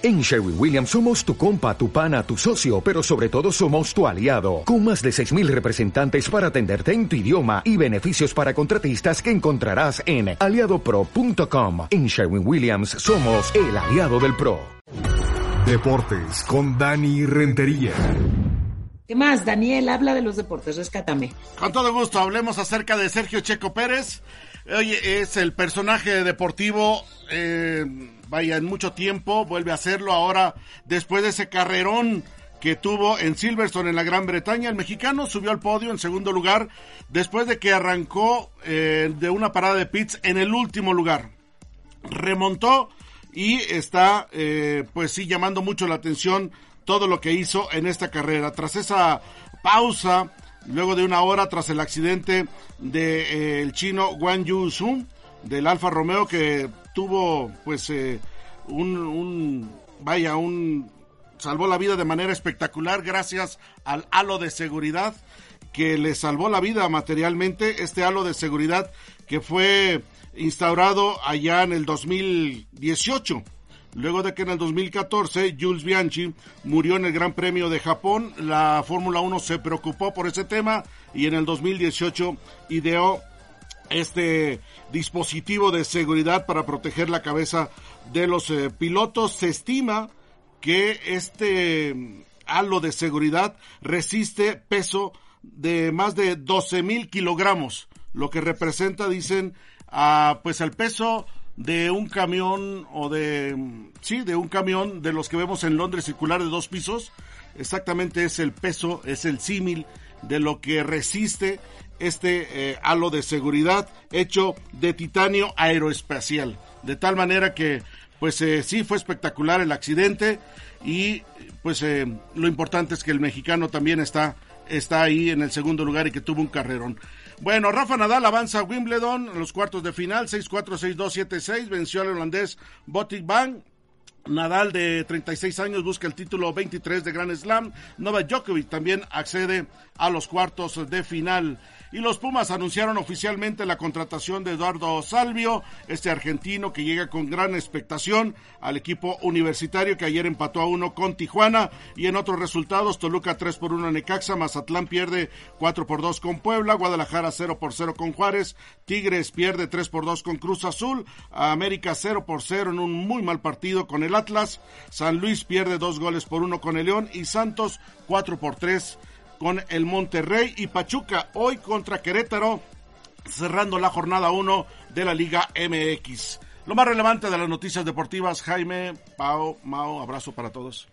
En Sherwin Williams somos tu compa, tu pana, tu socio, pero sobre todo somos tu aliado, con más de 6.000 representantes para atenderte en tu idioma y beneficios para contratistas que encontrarás en aliadopro.com. En Sherwin Williams somos el aliado del PRO. Deportes con Dani Rentería. ¿Qué más, Daniel? Habla de los deportes, rescátame. Con todo gusto, hablemos acerca de Sergio Checo Pérez. Oye, es el personaje deportivo, eh, vaya, en mucho tiempo, vuelve a hacerlo ahora después de ese carrerón que tuvo en Silverstone en la Gran Bretaña. El mexicano subió al podio en segundo lugar después de que arrancó eh, de una parada de pits en el último lugar. Remontó y está, eh, pues sí, llamando mucho la atención todo lo que hizo en esta carrera. Tras esa pausa, luego de una hora tras el accidente del de, eh, chino Wang Yu del Alfa Romeo que tuvo pues eh, un, un, vaya un salvó la vida de manera espectacular gracias al halo de seguridad que le salvó la vida materialmente. Este halo de seguridad que fue instaurado allá en el 2018 Luego de que en el 2014 Jules Bianchi murió en el Gran Premio de Japón, la Fórmula 1 se preocupó por ese tema y en el 2018 ideó este dispositivo de seguridad para proteger la cabeza de los eh, pilotos. Se estima que este mm, halo de seguridad resiste peso de más de 12 mil kilogramos, lo que representa, dicen, a, pues el peso de un camión o de, sí, de un camión de los que vemos en Londres circular de dos pisos. Exactamente es el peso, es el símil de lo que resiste este eh, halo de seguridad hecho de titanio aeroespacial. De tal manera que, pues eh, sí, fue espectacular el accidente y pues eh, lo importante es que el mexicano también está, está ahí en el segundo lugar y que tuvo un carrerón. Bueno, Rafa Nadal avanza a Wimbledon en los cuartos de final, 6-4, 6-2, 7-6, venció al holandés Botic Bang. Nadal de 36 años busca el título 23 de Grand Slam. Novak Djokovic también accede a los cuartos de final y los Pumas anunciaron oficialmente la contratación de Eduardo Salvio, este argentino que llega con gran expectación al equipo universitario que ayer empató a uno con Tijuana y en otros resultados Toluca 3 por 1 en Necaxa, Mazatlán pierde 4 por 2 con Puebla, Guadalajara 0 por 0 con Juárez, Tigres pierde 3 por 2 con Cruz Azul, América 0 por 0 en un muy mal partido con el Atlas, San Luis pierde 2 goles por 1 con el León y Santos 4 por 3 con el Monterrey y Pachuca hoy contra Querétaro, cerrando la jornada 1 de la Liga MX. Lo más relevante de las noticias deportivas, Jaime, Pau, Mao, abrazo para todos.